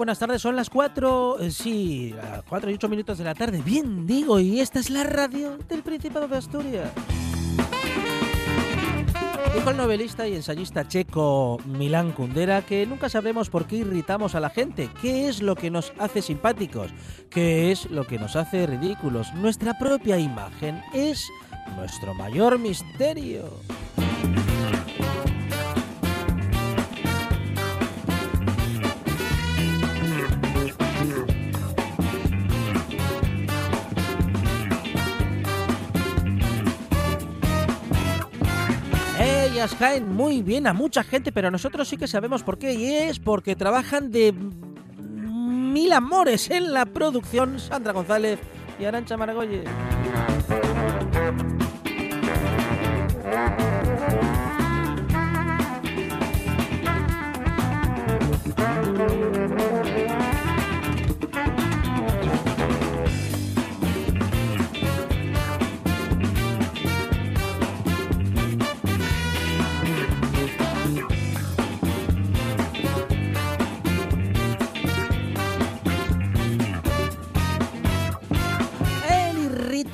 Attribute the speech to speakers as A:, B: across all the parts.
A: Buenas tardes. Son las 4, eh, sí, las 4 y 8 minutos de la tarde. Bien, digo, y esta es la radio del Principado de Asturias. Dijo el novelista y ensayista checo Milán Kundera que nunca sabremos por qué irritamos a la gente, qué es lo que nos hace simpáticos, qué es lo que nos hace ridículos. Nuestra propia imagen es nuestro mayor misterio. Caen muy bien a mucha gente, pero nosotros sí que sabemos por qué, y es porque trabajan de mil amores en la producción Sandra González y Arancha Maragolles.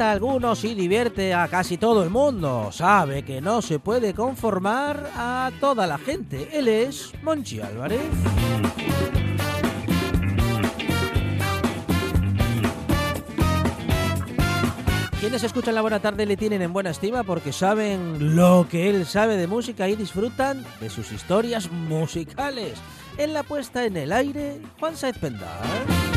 A: Algunos y divierte a casi todo el mundo. Sabe que no se puede conformar a toda la gente. Él es Monchi Álvarez. Quienes escuchan la buena tarde le tienen en buena estima porque saben lo que él sabe de música y disfrutan de sus historias musicales. En la puesta en el aire, Juan Saez Pendar.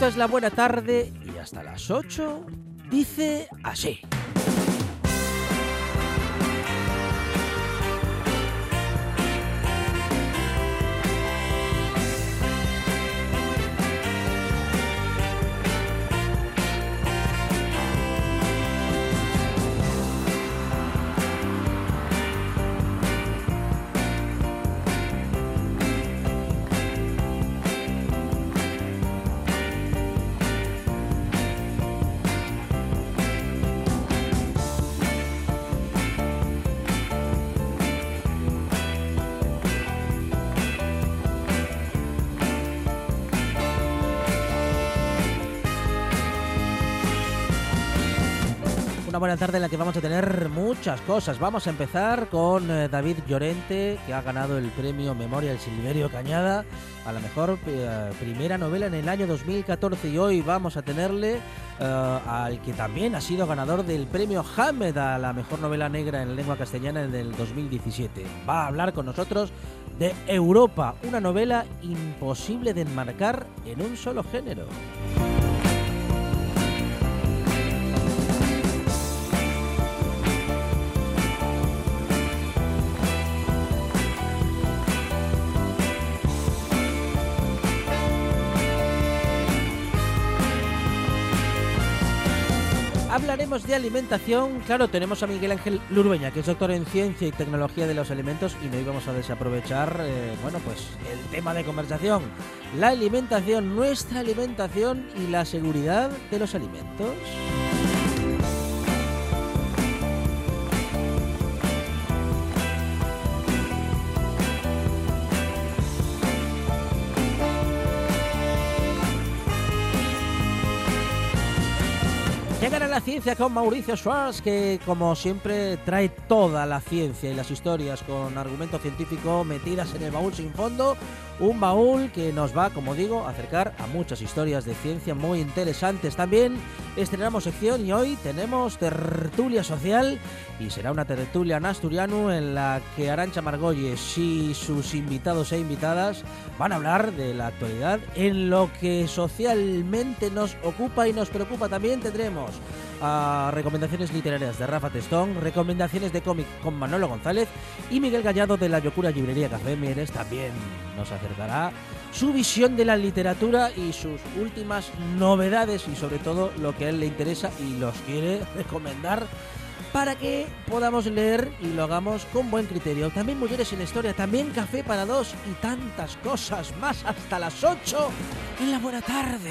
A: Esto es la buena tarde y hasta las 8 dice así. Buena tarde en la que vamos a tener muchas cosas. Vamos a empezar con eh, David Llorente, que ha ganado el premio Memorial Silverio Cañada a la mejor eh, primera novela en el año 2014. Y hoy vamos a tenerle eh, al que también ha sido ganador del premio Hamed a la mejor novela negra en lengua castellana en el 2017. Va a hablar con nosotros de Europa, una novela imposible de enmarcar en un solo género. De alimentación. Claro, tenemos a Miguel Ángel Lurbeña, que es doctor en ciencia y tecnología de los alimentos, y no íbamos a desaprovechar, eh, bueno, pues el tema de conversación: la alimentación, nuestra alimentación y la seguridad de los alimentos. Llegará la ciencia con Mauricio Schwartz, que como siempre trae toda la ciencia y las historias con argumento científico metidas en el baúl sin fondo. Un baúl que nos va, como digo, a acercar a muchas historias de ciencia muy interesantes. También estrenamos sección y hoy tenemos tertulia social y será una tertulia en asturiano en la que Arancha Margolles y sus invitados e invitadas van a hablar de la actualidad en lo que socialmente nos ocupa y nos preocupa. También tendremos a recomendaciones literarias de Rafa Testón, recomendaciones de cómic con Manolo González y Miguel Gallado de la Yocura Librería Café Mieres también nos acercará su visión de la literatura y sus últimas novedades y sobre todo lo que a él le interesa y los quiere recomendar para que podamos leer y lo hagamos con buen criterio. También Mujeres en la Historia, también Café para dos y tantas cosas más hasta las 8 en la buena tarde.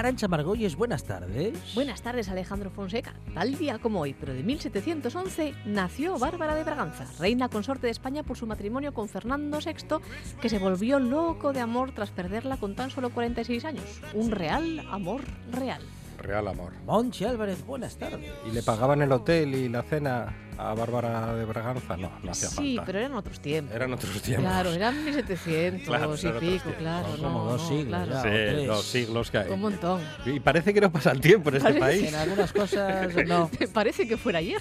A: Arancha Margolles, buenas tardes.
B: Buenas tardes, Alejandro Fonseca. Tal día como hoy, pero de 1711, nació Bárbara de Braganza, reina consorte de España por su matrimonio con Fernando VI, que se volvió loco de amor tras perderla con tan solo 46 años. Un real amor real.
C: Real amor.
A: Monchi Álvarez, buenas tardes.
C: ¿Y le pagaban el hotel y la cena a Bárbara de Braganza? No, no hacía
B: sí,
C: falta.
B: pero eran otros tiempos.
C: Eran otros tiempos.
B: Claro, eran 1700
C: Claro,
B: y
C: eran
B: pico, claro. No,
A: como dos siglos
B: claro.
A: ya.
C: Sí, los siglos que hay.
B: Un montón.
C: Y parece que no pasa el tiempo en este país.
A: En algunas cosas no.
B: Parece que fuera ayer.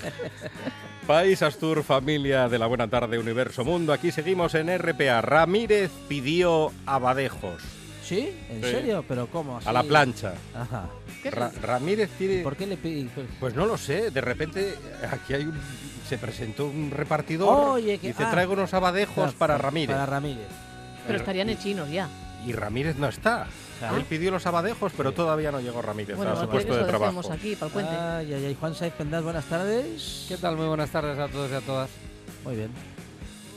C: País Astur, familia de la Buena Tarde, Universo Mundo. Aquí seguimos en RPA. Ramírez pidió abadejos
A: ¿Sí? ¿En
C: Sí.
A: serio? ¿Pero cómo?
C: a la
A: Así?
C: plancha.
A: Ajá.
B: ¿Qué
C: Ra- Ramírez tiene...
A: ¿Por qué le pide?
C: Pues no lo sé, de repente aquí hay un... Se presentó un repartidor
A: Oye, que-
C: y dice
A: ah.
C: traigo unos abadejos para Ramírez.
A: Para Ramírez.
B: Pero estarían hechinos ya.
C: Y Ramírez no está.
A: Claro.
C: Él pidió los abadejos, pero todavía no llegó Ramírez
B: Bueno,
C: a su puesto de trabajo.
B: aquí para el puente.
A: Ay, ay, ay. Juan Saiz Pendas, buenas tardes.
D: ¿Qué tal? Muy buenas tardes a todos y a todas.
A: Muy bien.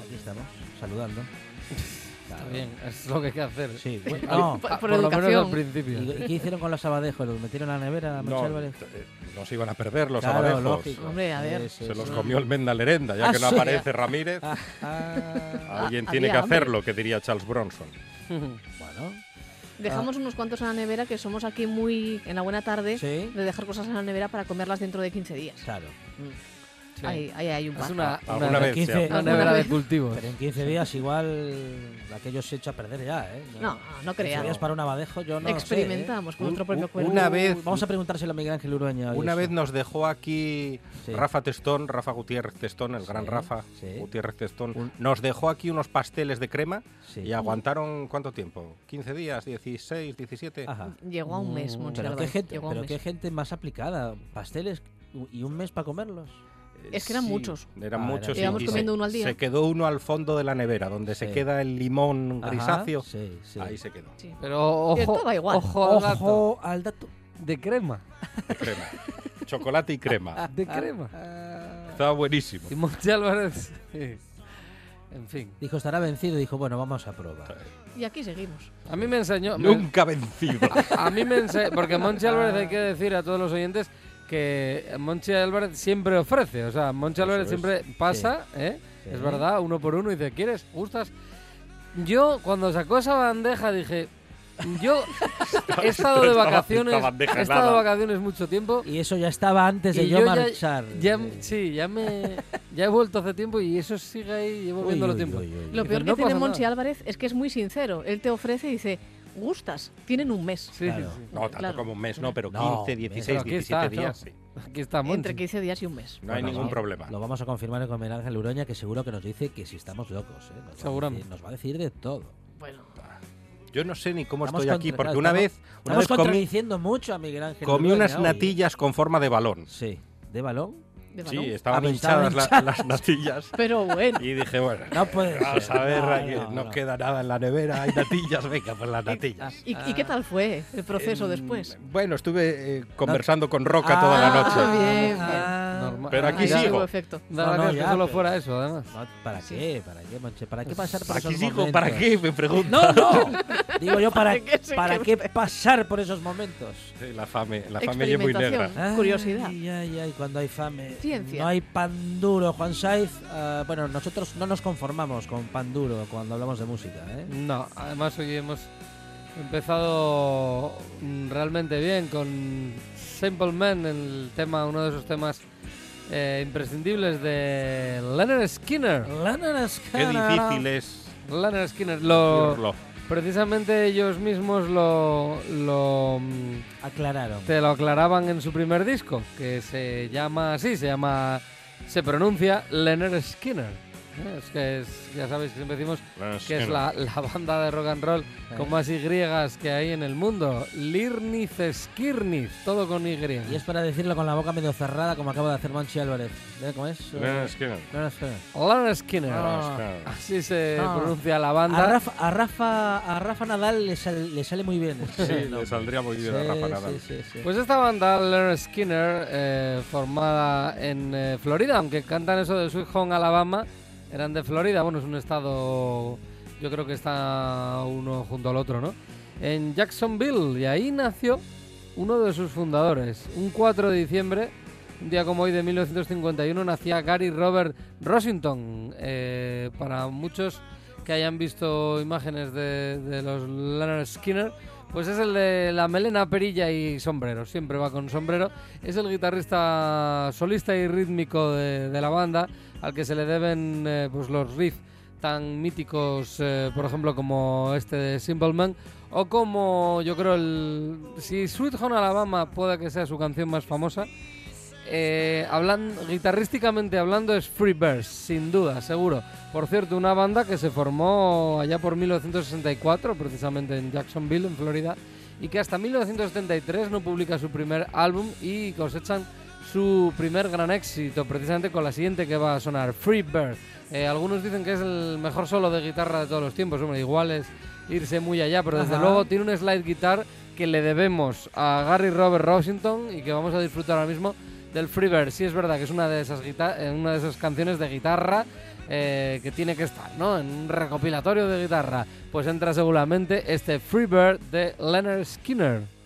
A: Aquí estamos, saludando.
D: Está bien, es lo que hay que hacer.
A: Sí, bueno, no.
B: por-
D: a-
B: por
D: lo menos al principio.
A: ¿Y, qué hicieron con los abadejos? ¿Los metieron a la nevera, Monchi
C: No,
A: Álvarez?
C: eh, no se iban a perder los
A: Claro,
C: abadejos.
A: lógico.
B: Hombre, a ver.
A: Sí, sí,
C: Se los
A: sí.
C: comió el Menda Lerenda, ya
A: Ah,
C: que no
A: sí.
C: aparece Ramírez.
A: Ah, ah.
C: Alguien
B: Ah,
C: tiene que
B: hambre.
C: hacerlo, que diría Charles Bronson.
A: bueno,
B: Dejamos unos cuantos en la nevera que somos aquí muy en la buena tarde
A: sí,
B: de dejar cosas en la nevera para comerlas dentro de 15 días.
A: claro.
D: Sí.
B: Ahí, ahí hay un
D: Es
B: par.
D: una, una,
C: vez,
A: 15,
C: sí.
D: una nevera de
B: vez.
D: cultivos.
A: Pero en 15 días igual aquello se echa a perder ya, ¿eh?
B: No, no
A: 15
B: creas.
A: días para un abadejo yo no sé, ¿eh?
B: Experimentamos con nuestro propio cuerpo.
C: una vez-
A: Vamos a preguntárselo a Miguel Ángel Urueña.
C: Una
A: eso.
C: vez nos dejó aquí
A: Sí.
C: Rafa Testón, Rafa Gutiérrez Testón, el gran Rafa
A: sí.
C: Gutiérrez Testón,
A: Un-
C: nos dejó aquí unos pasteles de crema
A: Sí.
C: y aguantaron ¿cuánto tiempo? ¿15 días? ¿16? ¿17?
A: Ajá.
B: Llegó a un mes,
A: Mm,
B: Monchi
A: Pero, qué gente,
B: llegó a un
A: pero
B: mes.
A: qué gente más aplicada. Pasteles y un mes para comerlos.
B: Es que eran muchos.
C: Eran
A: Ah,
C: muchos. y- y
B: comiendo
C: se,
B: uno al día.
C: Se quedó uno al fondo de la nevera, donde se queda el limón
A: Ajá,
C: grisáceo.
A: Sí, sí.
C: Ahí se quedó.
B: Sí.
D: Pero ojo,
B: estaba igual.
D: ojo al dato.
A: Ojo al dato.
D: De crema.
C: De crema. Chocolate y crema.
D: De crema.
C: Estaba buenísimo.
D: Y Monchi Álvarez. sí. En fin.
A: Dijo, estará vencido. Dijo, bueno, vamos a probar.
B: Y aquí seguimos.
D: A mí me enseñó. me-
C: Nunca vencido.
D: a mí me enseñó. Porque Monchi Álvarez hay que decir a todos los oyentes que Monchi Álvarez siempre ofrece. O sea, Monchi Álvarez siempre pasa, ¿eh?
A: Sí.
D: Es verdad, uno por uno y dice, ¿quieres? ¿Gustas? Yo, cuando sacó esa bandeja, dije. Yo he estado de vacaciones. He estado de vacaciones mucho tiempo.
A: Y eso ya estaba antes de yo,
D: yo
A: marchar.
D: Ya,
A: Sí.
D: sí, ya me. Ya he vuelto hace tiempo y eso sigue ahí, llevo
A: Uy,
D: viéndolo
A: uy,
D: tiempo.
A: uy, uy,
B: Lo peor
D: no
B: que tiene Monchi
D: nada.
B: Álvarez es que es muy sincero. Él te ofrece y dice, gustas, tienen un mes.
D: Sí,
A: Claro.
D: sí.
C: No, tanto
B: Claro.
C: como un mes, no, pero
A: No,
C: 15,
A: mes.
C: 16,
D: Pero aquí
C: 17
D: está,
C: días.
D: Aquí está Monchi.
B: Entre 15 días y un mes.
C: No hay ningún problema.
A: Lo vamos a confirmar con Miguel Ángel Uroña, que seguro que nos dice que si estamos locos. ¿eh? Nos va a
D: Seguramente.
A: decir- Nos va a decir de todo.
B: Bueno,
C: Yo no sé ni cómo
A: Estamos
C: estoy aquí, porque una
A: estamos-
C: vez, una
A: Estamos
C: vez comí,
A: contradiciendo mucho a Miguel Ángel
C: comí unas
A: hoy.
C: natillas con forma de balón.
A: Sí. ¿De balón?
B: De
C: Sí, estaban
A: Ah,
C: hinchadas la- las natillas.
B: Pero bueno.
C: Y dije, bueno,
A: No puede
C: vamos
A: ser.
C: a ver,
A: No,
C: aquí
A: no,
C: no,
A: no.
C: queda nada en la nevera, hay natillas, venga, pues las natillas.
B: ¿Y, y qué tal fue el proceso
C: Em,
B: después?
C: Bueno, estuve eh, conversando con Roca toda la
A: Ah,
C: noche.
B: bien, bien.
D: Normal.
C: Pero aquí sigo.
B: tuvo efecto.
A: No, no, ya,
D: que solo
A: pero-
D: fuera eso, además.
A: no, ¿Para qué? ¿Para qué, Monche? ¿Para qué pasar por
C: Aquí
A: esos
C: sigo,
A: momentos?
C: ¿para qué? Me pregunto.
A: No, no. Digo yo, ¿para,
B: ¿Para qué se
A: ¿para
B: cree
A: qué pasar por esos momentos?
C: Sí, la fame, la fame ya muy negra.
B: Curiosidad.
A: Ay, ay, ay, cuando hay fame.
B: Ciencia.
A: No hay pan duro, Juan Saiz. Ah, bueno, nosotros no nos conformamos con pan duro cuando hablamos de música, ¿eh?
D: No, además hoy hemos empezado realmente bien con Simple Man, el tema, uno de esos temas eh, imprescindibles de Leonard Skinner.
A: Leonard
C: Qué
A: Skinner.
C: difícil es
D: Leonard Skinner, lo,
C: decirlo.
D: precisamente ellos mismos lo, lo, mm,
A: Aclararon.
D: te lo aclaraban en su primer disco, que se llama así, se llama, se pronuncia Leonard Skinner. ¿Eh? Es que es, ya sabéis que siempre decimos que es la, la banda de rock and roll con más Y que hay en el mundo. Lirniz Skirniz, todo con Y.
A: Y es para decirlo con la boca medio cerrada, como acaba de hacer Manchi Álvarez. ¿Ve cómo es?
C: Leonard Skinner.
A: Leonard Skinner.
D: Skinner. Así se pronuncia la
A: A
D: banda.
A: Rafa, a Rafa, a Rafa Nadal le, sal- le sale muy bien.
C: Sí, le saldría muy bien a Rafa Nadal.
A: sí, sí, sí.
D: Pues esta banda, Leonard Skinner, eh, formada en eh, Florida, aunque cantan eso de Sweet Home Alabama, eran de Florida. Bueno, es un estado, yo creo que está uno junto al otro, ¿no? En Jacksonville, y ahí nació uno de sus fundadores. Un 4 de diciembre, un día como hoy de 1951, nacía Gary Robert Rossington. Eh, para muchos que hayan visto imágenes de, los Leonard Skinner, pues es el de la melena, perilla y sombrero. Siempre va con sombrero. Es el guitarrista solista y rítmico de la banda, al que se le deben eh, pues los riffs tan míticos, eh, por ejemplo, como este de Simple Man, o como yo creo el... Si Sweet Home Alabama puede que sea su canción más famosa, eh, hablan, guitarrísticamente hablando es Freebirds, sin duda, seguro. Por cierto, una banda que se formó allá por 1964, precisamente en Jacksonville, en Florida, y que hasta 1973 no publica su primer álbum y cosechan su primer gran éxito, precisamente con la siguiente que va a sonar, Freebird. Eh, algunos dicen que es el mejor solo de guitarra de todos los tiempos, hombre, igual es irse muy allá, pero desde
A: Ajá.
D: luego tiene un slide guitar que le debemos a Gary Robert Washington y que vamos a disfrutar ahora mismo del Freebird. Sí es verdad que es una de esas, eh, una de esas canciones de guitarra eh, que tiene que estar, ¿no? En un recopilatorio de guitarra. Pues entra seguramente este Freebird de Leonard Skinner.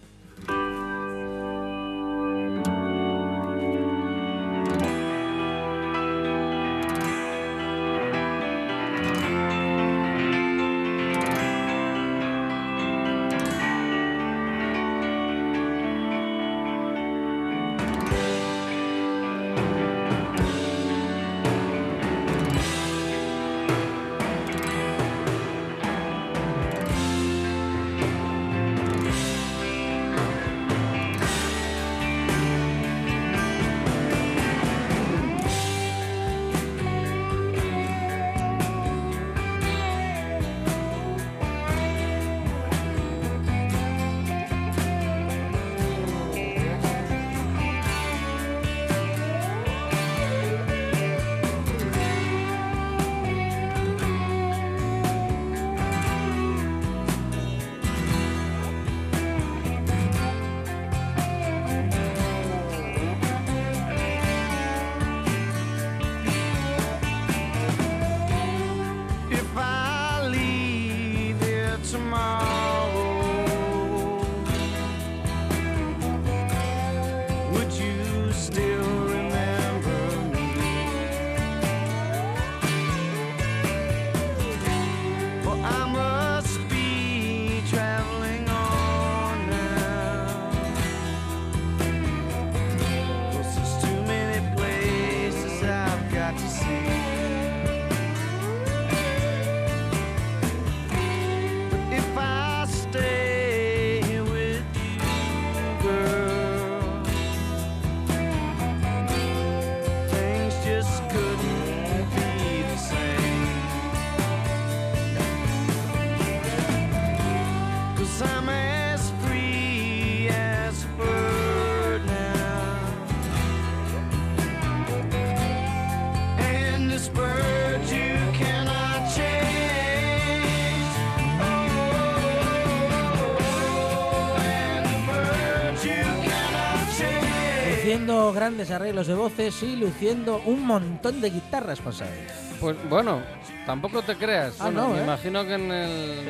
A: Grandes arreglos de voces y luciendo un montón de guitarras pasadas.
D: Pues bueno, tampoco te creas.
A: Ah,
D: Bueno,
A: no,
D: me
A: ¿eh?
D: imagino que en, el,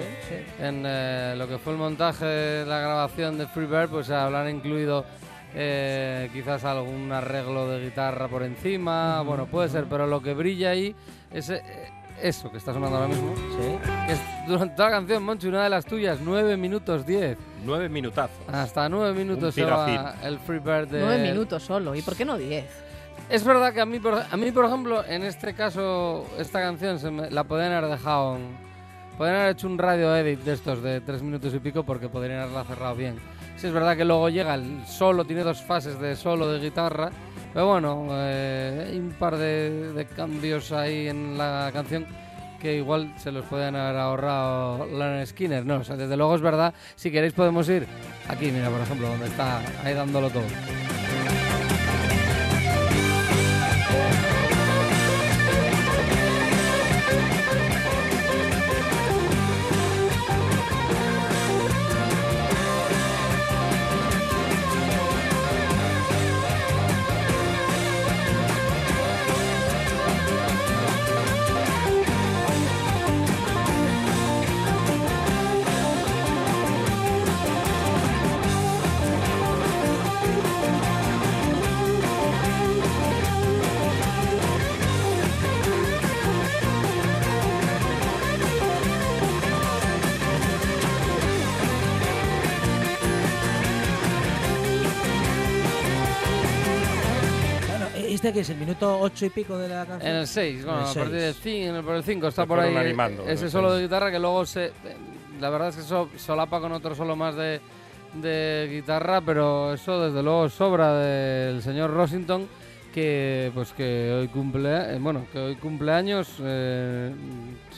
D: en eh, lo que fue el montaje la grabación de Freebird, pues habrán incluido eh, quizás algún arreglo de guitarra por encima. Bueno, puede ser, pero lo que brilla ahí es eso que está sonando ahora mismo. Que es durante toda la canción, Monchi, una de las tuyas, 9 minutos 10.
C: Nueve minutazos.
D: Hasta 9 minutos se va el Freebird de.
B: Nueve minutos solo. ¿Y por qué no diez?
D: Es verdad que a mí, por, a mí, por ejemplo, en este caso, esta canción se me- la podrían haber dejado. en- podrían haber hecho un radio edit de estos de tres minutos y pico porque podrían haberla cerrado bien. Sí, es verdad que luego llega el solo, tiene dos fases de solo de guitarra. Pero bueno, eh, hay un par de, de cambios ahí en la canción que igual se los pueden haber ahorrado Leonard Skinner. No, o sea, desde luego es verdad. Si queréis podemos ir aquí, mira, por ejemplo, donde está ahí dándolo todo.
A: Bueno, ¿este que es el minuto ocho y pico de la canción?
D: En el 6, bueno,
A: el
D: a partir del
A: seis.
D: 5, por el 5 está por ahí
C: fueron animando,
D: ese
C: ¿no?
D: solo de guitarra que luego se... La verdad es que eso solapa con otro solo más de, de guitarra, pero eso desde luego sobra del señor Rosington que pues que hoy cumple eh, bueno que hoy cumpleaños eh,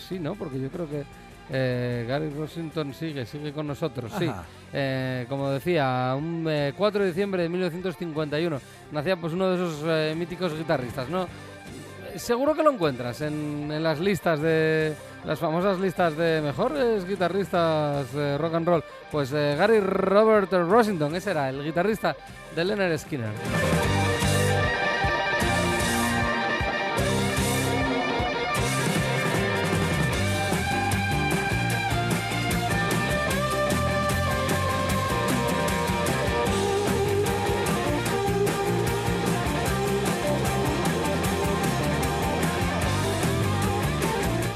D: sí no porque yo creo que eh, Gary Rosington sigue sigue con nosotros sí eh, como decía, un eh, 4 de diciembre de 1951 nacía pues uno de esos eh, míticos guitarristas, ¿no? Eh, Seguro que lo encuentras en, en las listas de las famosas listas de mejores guitarristas de rock and roll. Pues eh, Gary Robert Rosington, ese era el guitarrista de Leonard Skinner.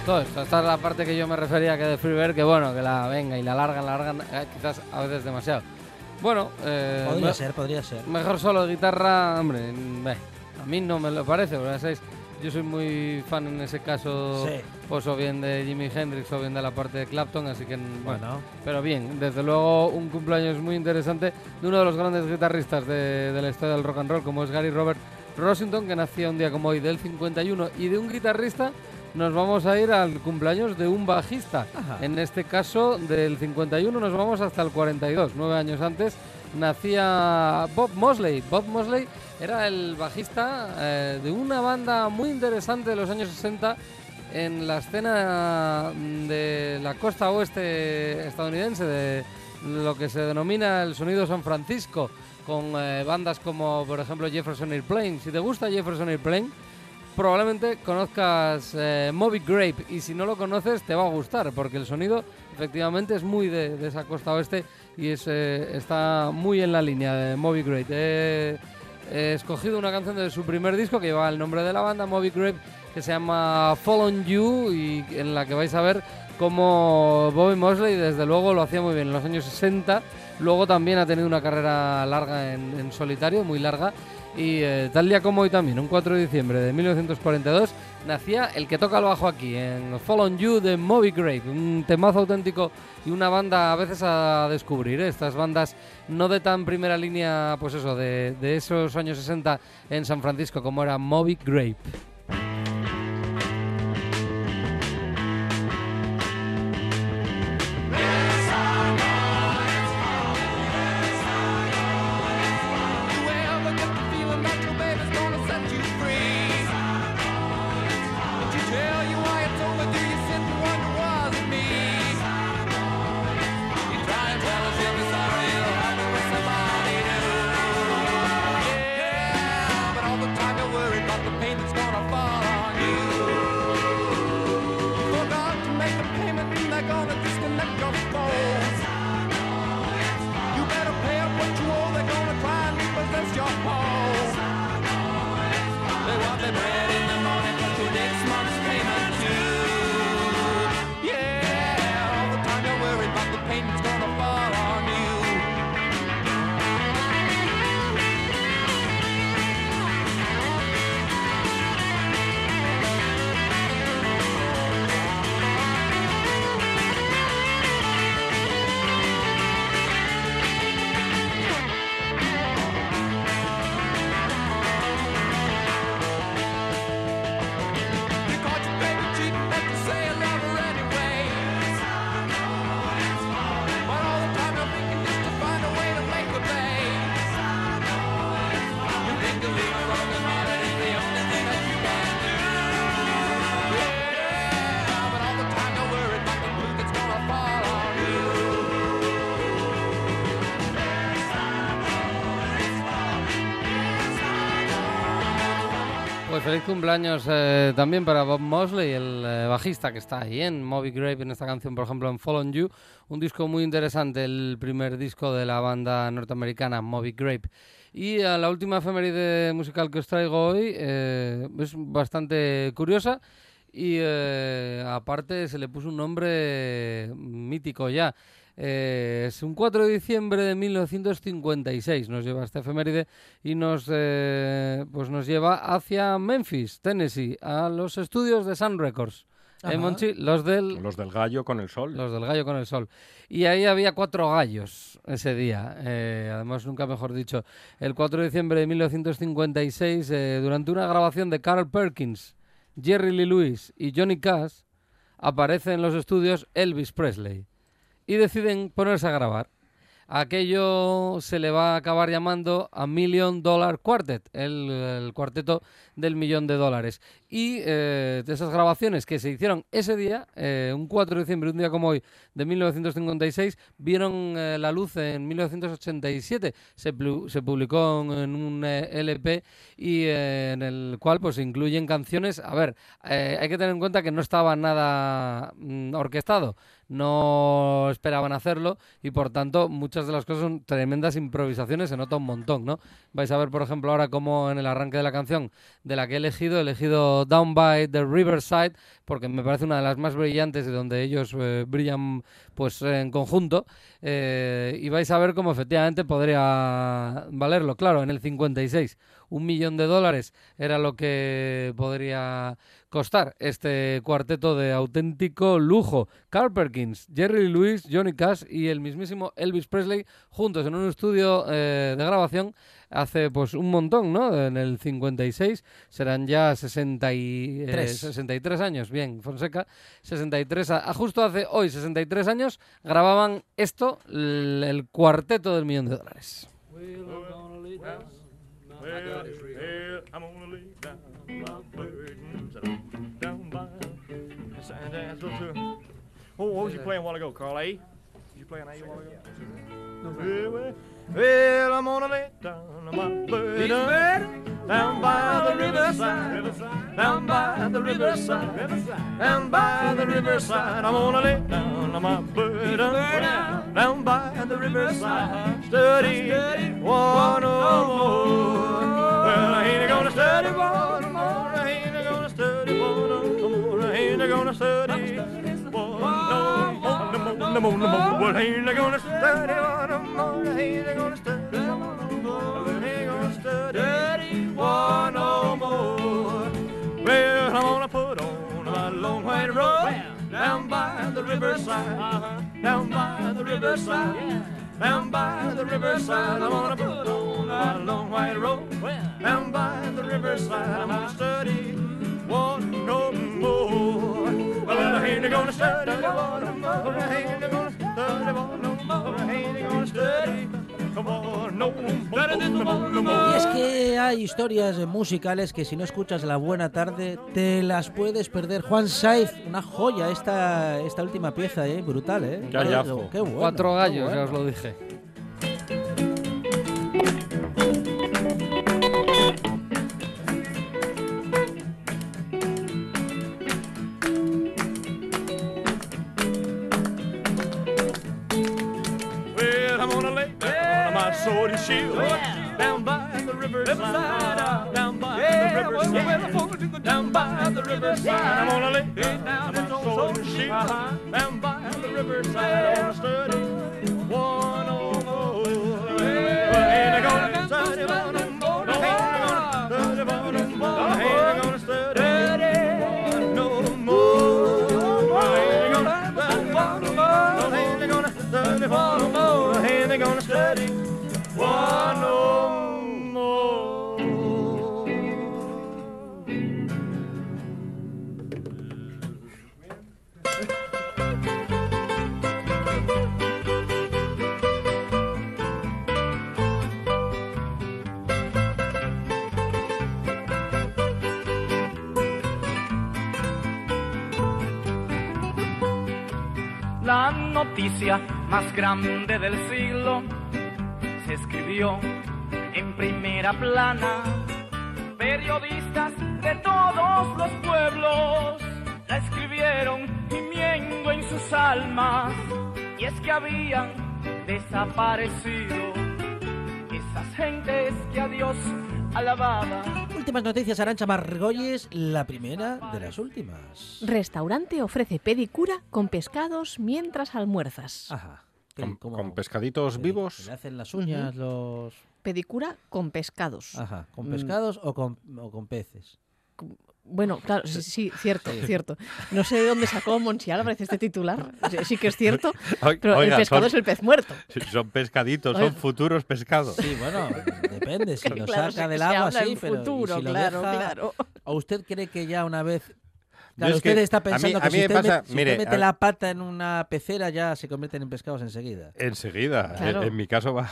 D: Todo esto, esta es la parte que yo me refería que de Freebird, que bueno, que la venga y la largan, la largan, eh, quizás a veces demasiado. Bueno, eh,
A: Podría
D: me-
A: ser, podría ser.
D: Mejor solo de guitarra, hombre, eh, a mí no me lo parece, porque ya sabéis, yo soy muy fan en ese caso,
A: Sí.
D: pues o bien de Jimi Hendrix o bien de la parte de Clapton, así que bueno,
A: Bueno,
D: pero bien, desde luego un cumpleaños muy interesante de uno de los grandes guitarristas de, de la historia del rock and roll, como es Gary Robert Rosington, que nacía un día como hoy del 51, y de un guitarrista nos vamos a ir al cumpleaños de un bajista.
A: Ajá.
D: En este caso, del 51 nos vamos hasta el 42, nueve años antes, nacía Bob Mosley. Bob Mosley era el bajista eh, de una banda muy interesante de los años 60 en la escena mm, de la costa oeste estadounidense, de lo que se denomina el sonido San Francisco, con eh, bandas como, por ejemplo, Jefferson Airplane. Si te gusta Jefferson Airplane, probablemente conozcas eh, Moby Grape y si no lo conoces te va a gustar porque el sonido efectivamente es muy de, esa costa oeste y es, eh, está muy en la línea de Moby Grape. He, escogido una canción de su primer disco que lleva el nombre de la banda, Moby Grape, que se llama Fall on You y en la que vais a ver cómo Bobby Mosley desde luego lo hacía muy bien en los años 60. Luego también ha tenido una carrera larga en solitario, muy larga. Y eh, tal día como hoy también, un 4 de diciembre de 1942, nacía el que toca el bajo aquí, en Fall on You de Moby Grape, un temazo auténtico y una banda a veces a descubrir. ¿eh? Estas bandas no de tan primera línea, pues eso, de, de esos años 60 en San Francisco como era Moby Grape. Feliz cumpleaños eh, también para Bob Mosley, el eh, bajista que está ahí en Moby Grape en esta canción, por ejemplo, en Fall on You, un disco muy interesante, el primer disco de la banda norteamericana Moby Grape. Y eh, la última efeméride musical que os traigo hoy eh, es bastante curiosa y eh, aparte se le puso un nombre mítico ya. Eh, es un 4 de diciembre de 1956 nos lleva esta efeméride y nos, eh, pues nos lleva hacia Memphis, Tennessee, a los estudios de Sun Records. ¿Eh. Monchi? Los del,
C: Los del gallo con el sol.
D: los del gallo con el sol. Y ahí había cuatro gallos ese día. eh, además, nunca mejor dicho. El 4 de diciembre de 1956, eh, durante una grabación de Carl Perkins, Jerry Lee Lewis y Johnny Cash, aparece en los estudios Elvis Presley. Y deciden ponerse a grabar. Aquello se le va a acabar llamando a Million Dollar Quartet, el, el cuarteto del millón de dólares. Y eh, de esas grabaciones que se hicieron ese día, eh, un 4 de diciembre, un día como hoy, de 1956, vieron eh, la luz en 1987. Se, se publicó en, un LP y en el cual pues incluyen canciones. A ver, hay que tener en cuenta que no estaba nada mm, orquestado, no esperaban hacerlo y por tanto muchas de las cosas son tremendas improvisaciones, se nota un montón, ¿no? Vais a ver, por ejemplo, ahora cómo en el arranque de la canción de la que he elegido, he elegido Down by the Riverside, porque me parece una de las más brillantes y donde ellos eh, brillan pues en conjunto, eh, y vais a ver cómo efectivamente podría valerlo. Claro, en el 56, un millón de dólares era lo que podría costar este cuarteto de auténtico lujo. Carl Perkins, Jerry Lewis, Johnny Cash y el mismísimo Elvis Presley juntos en un estudio eh, de grabación hace pues un montón, ¿no? En el 56 serán ya 60 y, eh,
A: Tres.
D: 63 años. Bien, Fonseca, 63, a, a justo hace hoy 63 añons grababan esto, el, el cuarteto del millón de dólares.
E: Oh, what was you playing a while ago, Carl? A? Was you playing A a while ago? Well, well, I'm gonna lay down my burden down by the riverside, down by the riverside, down by the riverside. I'm gonna lay down my burden down by the riverside, study one no more. Well, I ain't gonna study one no more. I ain't gonna study one no more. I ain't gonna study no more, no more. Well, ain't I gonna study water more? Ain't I gonna study more? Well, ain't gonna study water no more. Well, I'm gonna put on my long white robe down by the riverside, down by the riverside, down by the riverside. I'm gonna put on my long white robe down by the riverside. I'm gonna study. Ain't gonna study one no more. I ain't gonna study one no more. I ain't gonna study one no more.
A: Y es que hay historias musicales que si no escuchas la buena tarde te las puedes perder. Juan Saiz, una joya esta, esta última pieza, ¿eh? brutal, ¿eh?
C: Qué hallazgo.
A: Qué bueno,
D: Cuatro
A: qué
D: gallos,
A: bueno.
D: ya os lo dije.
E: By the riverside, down by the riverside, down by the riverside. I'm gonna lay down my sword and shield down by the riverside. I'm gonna study
F: noticia más grande del siglo se escribió en primera plana. Periodistas de todos los pueblos la escribieron gimiendo en sus almas. Y es que habían desaparecido esas gentes que a Dios alababan.
A: Últimas noticias, Arancha Margolles, la primera de las últimas.
B: Restaurante ofrece pedicura con pescados mientras almuerzas.
A: Ajá. ¿Qué-
C: ¿Con,
A: cómo-
C: con pescaditos
A: que-
C: vivos?
A: que ¿Le hacen las uñas los...?
B: Pedicura con pescados.
A: Ajá, ¿con
B: Mm.
A: pescados o, con, o con peces?
B: Bueno, claro, sí, sí, cierto, cierto. No sé de dónde sacó Monsi Álvarez este titular. Sí, Sí que es cierto, pero
C: oiga,
B: el pescado
C: son-
B: es el pez muerto.
C: Son pescaditos,
B: Oiga.
C: son futuros pescados.
A: Sí, bueno, depende. Si lo
B: Claro,
A: saca del
B: se
A: agua, sí, pero...
B: futuro,
A: si lo
B: claro,
A: deja-
B: claro.
A: ¿O usted cree que ya una vez... Claro,
C: que
A: usted está
C: a mí-
A: pensando
C: a
A: que
C: mí
A: si usted,
C: pasa-
A: met- si usted
C: mire,
A: mete
C: a-
A: la pata en una pecera ya se convierten en pescados enseguida.
C: Enseguida.
B: Claro.
C: En, en mi caso va,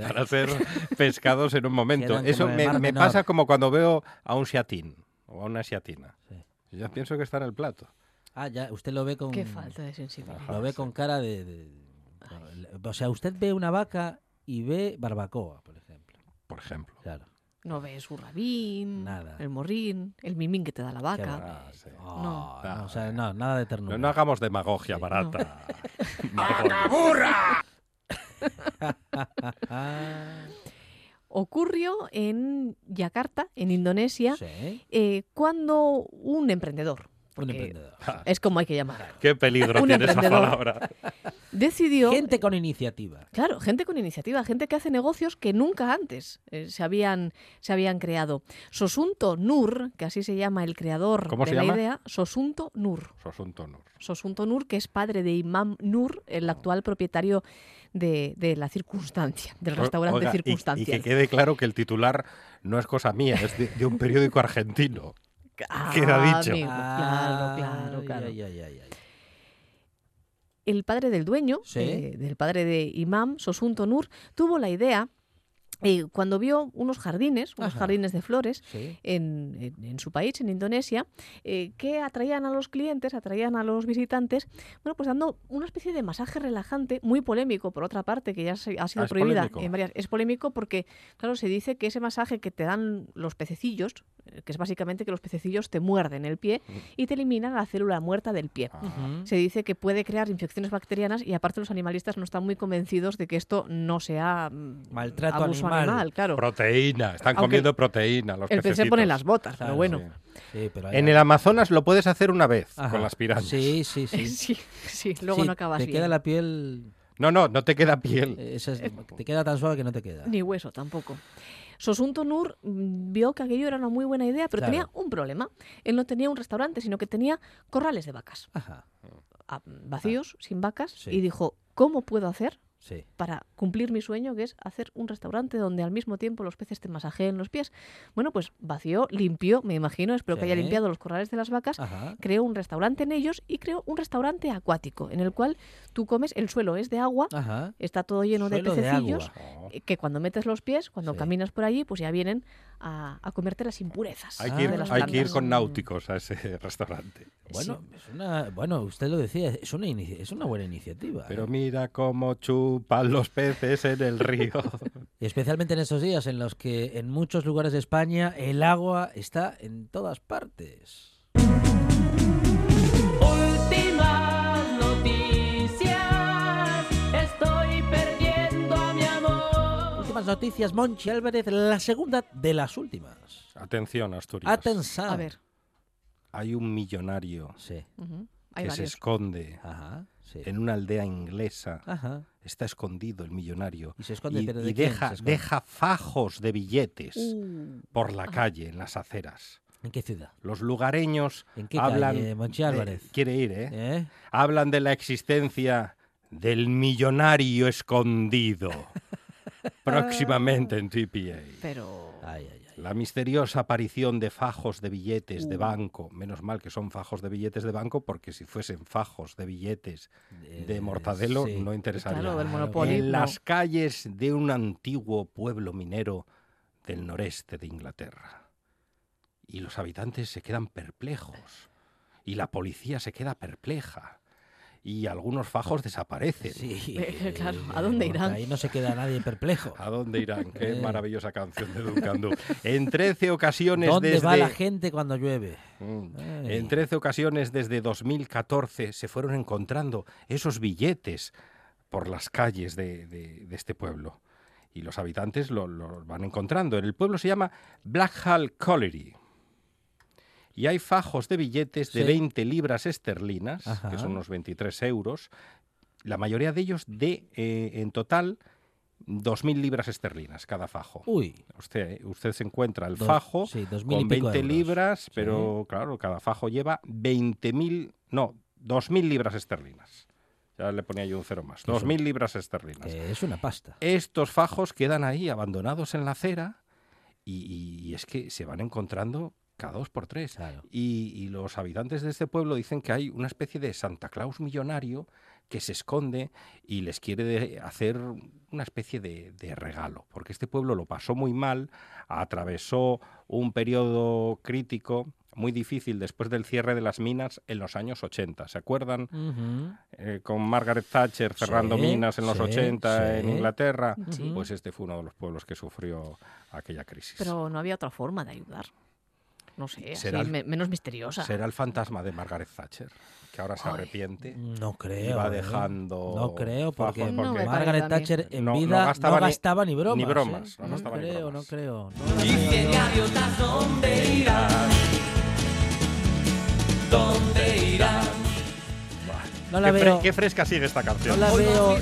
C: van a ser pescados en un momento.
A: Quedan
C: Eso me, pasa como cuando veo a un siatín o a una siatina.
A: Sí.
C: Ya pienso que está en el plato.
A: Ah, ya, usted lo ve con...
B: Qué falta de sensibilidad.
A: Lo ve con cara de... de- O sea, usted ve una vaca y ve barbacoa, por ejemplo.
C: Por ejemplo.
A: Claro.
B: No ves un rabín,
A: Nada.
B: el morrín, el mimín que te da la vaca.
C: Ah, sí.
A: Oh,
B: No.
A: no, o sea, no, nada de ternura.
C: No, no hagamos demagogia
A: Sí.
C: barata.
A: Ah,
B: Ocurrió en Yakarta, en Indonesia,
A: sí,
B: eh, cuando un emprendedor,
A: un emprendedor.
B: es como hay que llamar,
C: Qué peligro
B: Un
C: tiene esa palabra.
B: decidió...
A: Gente con iniciativa.
B: Claro, gente con iniciativa, gente que hace negocios que nunca antes eh, se, habían, se habían creado. Sosunto Nur, que así se llama el creador
C: ¿Cómo
B: de
C: se
B: la
C: llama?
B: idea, Sosunto Nur.
C: Sosunto Nur.
B: Sosunto Nur, que es padre de Imam Nur, el actual propietario de, de la circunstancia, del restaurante
C: Oiga, y- que quede claro que el titular no es cosa mía, es de, de un periódico argentino. queda
B: Ah,
C: dicho.
B: amigo, claro, claro, claro.
A: ay, ay, ay, ay.
B: El padre del dueño,
A: Sí.
B: eh, del padre de Imam, Sosunto Nur, tuvo la idea eh, cuando vio unos jardines, unos
A: Ajá.
B: jardines de flores,
A: Sí.
B: en, en- en su país, en Indonesia, eh, que atraían a los clientes, atraían a los visitantes, bueno, pues dando una especie de masaje relajante, muy polémico, por otra parte, que ya se- ha sido
C: Ah,
B: prohibida
C: polémico.
B: en varias. Es polémico porque, claro, se dice que ese masaje que te dan los pececillos, que es básicamente que los pececillos te muerden el pie y te eliminan la célula muerta del pie.
C: Ah.
B: Se dice que puede crear infecciones bacterianas y aparte los animalistas no están muy convencidos de que esto no sea mm,
A: Maltrato
B: abuso
A: animal.
B: claro.
C: Proteína, están
B: Aunque
C: comiendo proteína los
B: el pez se
C: pececitos.
B: pone las botas,
A: Claro,
B: pero bueno.
C: Sí.
A: Sí, pero hay-
C: En el Amazonas lo puedes hacer una vez
A: Ajá.
C: con las pirañas.
A: Sí, sí, sí.
B: Sí, sí, luego
A: Sí,
B: no acabas
A: Te
B: bien.
A: queda la piel...
C: No, no, no te queda piel.
A: eh, es- te queda tan suave que no te queda.
B: Ni hueso tampoco. Sosunto Nur mm, vio que aquello era una muy buena idea, pero
A: Claro.
B: tenía un problema. Él no tenía un restaurante, sino que tenía corrales de vacas.
A: Ajá.
B: a- vacíos, sin vacas,
A: Sí.
B: y dijo, ¿cómo puedo hacer
A: Sí.
B: para cumplir mi sueño, que es hacer un restaurante donde al mismo tiempo los peces te masajeen los pies? Bueno, pues vació, limpió, me imagino, espero que haya limpiado los corrales de las vacas,
A: Ajá.
B: creó un restaurante en ellos y creó un restaurante acuático, en el cual tú comes, el suelo es de agua,
A: Ajá.
B: está todo lleno de
A: Suelo de
B: pececillos, eh, que cuando metes los pies, cuando
A: Sí.
B: caminas por allí, pues ya vienen a, a comerte las impurezas
C: Hay
A: Ah,
C: que ir,
B: de las
C: hay que ir con náuticos a ese restaurante.
A: Bueno, es una, bueno, usted lo decía, es una, es una buena iniciativa.
C: Pero
A: ¿eh?
C: mira cómo chupan los peces en el río.
A: Especialmente en estos días en los que en muchos lugares de España el agua está en todas partes.
G: Noticias,
A: Monchi Álvarez, la segunda de las últimas.
C: Atención, Asturias.
A: Atención.
B: A ver,
C: Hay un millonario
A: Sí.
B: ujú, hay
C: que se
B: varios.
C: esconde
A: Ajá. Sí.
C: en una aldea inglesa.
A: Ajá.
C: Está escondido el millonario.
A: Y se esconde,
C: y,
A: pero ¿de
C: y
A: quién
C: deja,
A: se esconde?
C: deja fajos de billetes
B: Uh,
C: por la calle, en las aceras.
A: ¿En qué ciudad?
C: Los lugareños
A: ¿En qué
C: hablan.
A: calle, Monchi Álvarez?
C: quiere ir, ¿eh?
A: ¿Eh?
C: Hablan de la existencia del millonario escondido. próximamente en TPA.
B: pero...
A: Ay, ay, ay.
C: La misteriosa aparición de fajos de billetes de banco. Menos mal que son fajos de billetes de banco, porque si fuesen fajos de billetes de
A: Eh,
C: mortadelo,
A: sí.
C: no interesaría.
B: Claro, del
C: en
B: no.
C: las calles de un antiguo pueblo minero del noreste de Inglaterra. Y los habitantes se quedan perplejos. Y la policía se queda perpleja. Y algunos fajos desaparecen.
A: Sí,
B: Eh, claro, ¿a
A: eh,
B: dónde
A: porque
B: irán?
A: Ahí no se queda nadie perplejo.
C: ¿A dónde irán? Qué
A: Eh.
C: maravillosa canción de Duncan Du. En 13 ocasiones
A: ¿Dónde
C: desde...
A: va la gente cuando llueve?
C: Mm. En 13 ocasiones desde 2014 se fueron encontrando esos billetes por las calles de, de- de este pueblo. Y los habitantes lo, lo van encontrando. En el pueblo se llama Blackhall Colliery. Y hay fajos de billetes de
A: Sí.
C: 20 libras esterlinas,
A: Ajá.
C: que son unos 23 euros. La mayoría de ellos de, eh, en total, 2.000 libras esterlinas cada fajo.
A: Uy,
C: Usted, usted se encuentra el fajo
A: sí,
C: con
A: pico
C: 20
A: euros.
C: libras, pero claro, cada fajo lleva 20.000, no, 2.000 libras esterlinas. Ya le ponía yo un cero más.
A: Eso.
C: 2.000 libras esterlinas.
A: que es una pasta.
C: Estos fajos quedan ahí abandonados en la acera y, y es que se van encontrando cada dos por tres.
A: Claro.
C: Y, y los habitantes de este pueblo dicen que hay una especie de Santa Claus millonario que se esconde y les quiere hacer una especie de, de regalo, porque este pueblo lo pasó muy mal, atravesó un periodo crítico muy difícil después del cierre de las minas en los años 80. ¿Se acuerdan?
A: Ujú.
C: Eh, con Margaret Thatcher cerrando
A: Sí,
C: minas en los
A: sí,
C: 80 en
A: sí.
C: Inglaterra,
B: Sí.
C: pues este fue uno de los pueblos que sufrió aquella crisis.
B: Pero no había otra forma de ayudar. No sé, así,
C: Será el-
B: me- menos misteriosa.
C: ¿Será el fantasma de Margaret Thatcher, que ahora se
B: Ay.
C: arrepiente?
A: No
C: y
A: creo.
C: va
A: ¿eh?
C: dejando
A: No creo, porque,
B: No
A: Margaret. Thatcher en
C: No- no
A: vida
C: gastaba
A: no
C: ni-
A: gastaba ni bromas.
C: ni
A: ¿eh?
C: bromas, no
A: No,
C: gastaba ni
A: creo,
C: bromas.
A: no creo.
G: Y si gaviotas, ¿dónde irán? ¿Dónde irán?
A: No la
C: qué, fre-
A: veo.
C: qué fresca sigue esta canción.
A: No la veo,